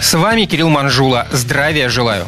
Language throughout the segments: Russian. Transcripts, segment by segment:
С вами Кирилл Манжула. Здравия желаю.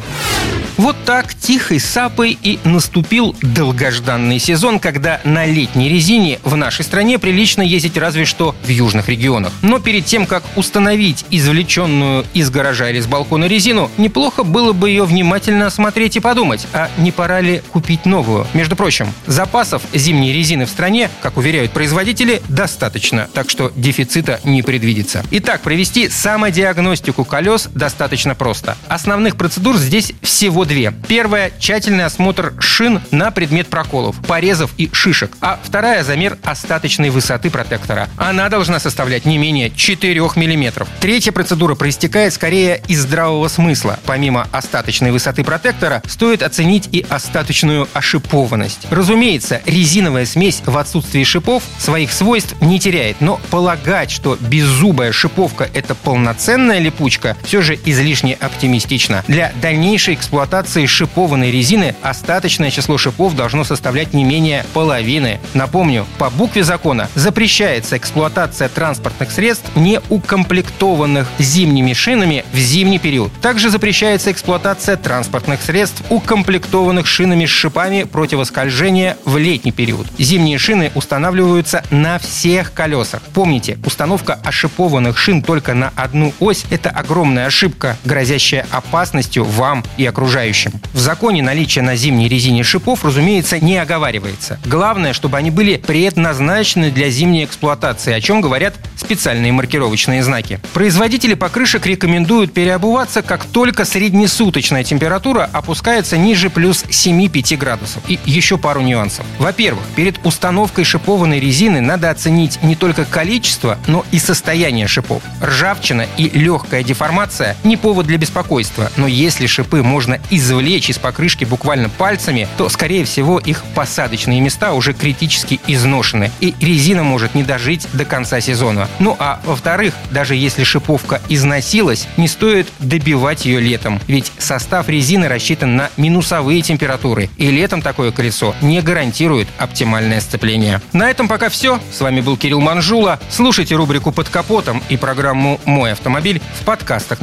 Вот так тихой сапой и наступил долгожданный сезон, когда на летней резине в нашей стране прилично ездить разве что в южных регионах. Но перед тем, как установить извлеченную из гаража или с балкона резину, неплохо было бы ее внимательно осмотреть и подумать, а не пора ли купить новую. Между прочим, запасов зимней резины в стране, как уверяют производители, достаточно, так что дефицита не предвидится. Итак, провести самодиагностику колес достаточно просто. Основных процедур здесь всего две. Первая – тщательный осмотр шин на предмет проколов, порезов и шишек. А вторая – замер остаточной высоты протектора. Она должна составлять не менее 4 мм. Третья процедура проистекает скорее из здравого смысла. Помимо остаточной высоты протектора, стоит оценить и остаточную ошипованность. Разумеется, резиновая смесь в отсутствии шипов своих свойств не теряет, но полагать, что беззубая шиповка – это полноценная липучка, все же излишне оптимистично. Для дальнейшей эксплуатации шипованной резины остаточное число шипов должно составлять не менее половины. Напомню, по букве закона запрещается эксплуатация транспортных средств, не укомплектованных зимними шинами в зимний период. Также запрещается эксплуатация транспортных средств, укомплектованных шинами с шипами противоскольжения в летний период. Зимние шины устанавливаются на всех колесах. Помните, установка ошипованных шин только на одну ось – это огромная ошибка, грозящая опасностью вам и окружающим. В законе наличие на зимней резине шипов, разумеется, не оговаривается. Главное, чтобы они были предназначены для зимней эксплуатации, о чем говорят специальные маркировочные знаки. Производители покрышек рекомендуют переобуваться, как только среднесуточная температура опускается ниже плюс 7-5 градусов. И еще пару нюансов. Во-первых, перед установкой шипованной резины надо оценить не только количество, но и состояние шипов. Ржавчина и легкая деформация – не повод для беспокойства, но если шипы можно извлечь из покрышки буквально пальцами, то, скорее всего, их посадочные места уже критически изношены, и резина может не дожить до конца сезона. Ну а во-вторых, даже если шиповка износилась, не стоит добивать ее летом, ведь состав резины рассчитан на минусовые температуры, и летом такое колесо не гарантирует оптимальное сцепление. На этом пока все. С вами был Кирилл Манжула. Слушайте рубрику «Под капотом» и программу «Мой автомобиль» в подкастах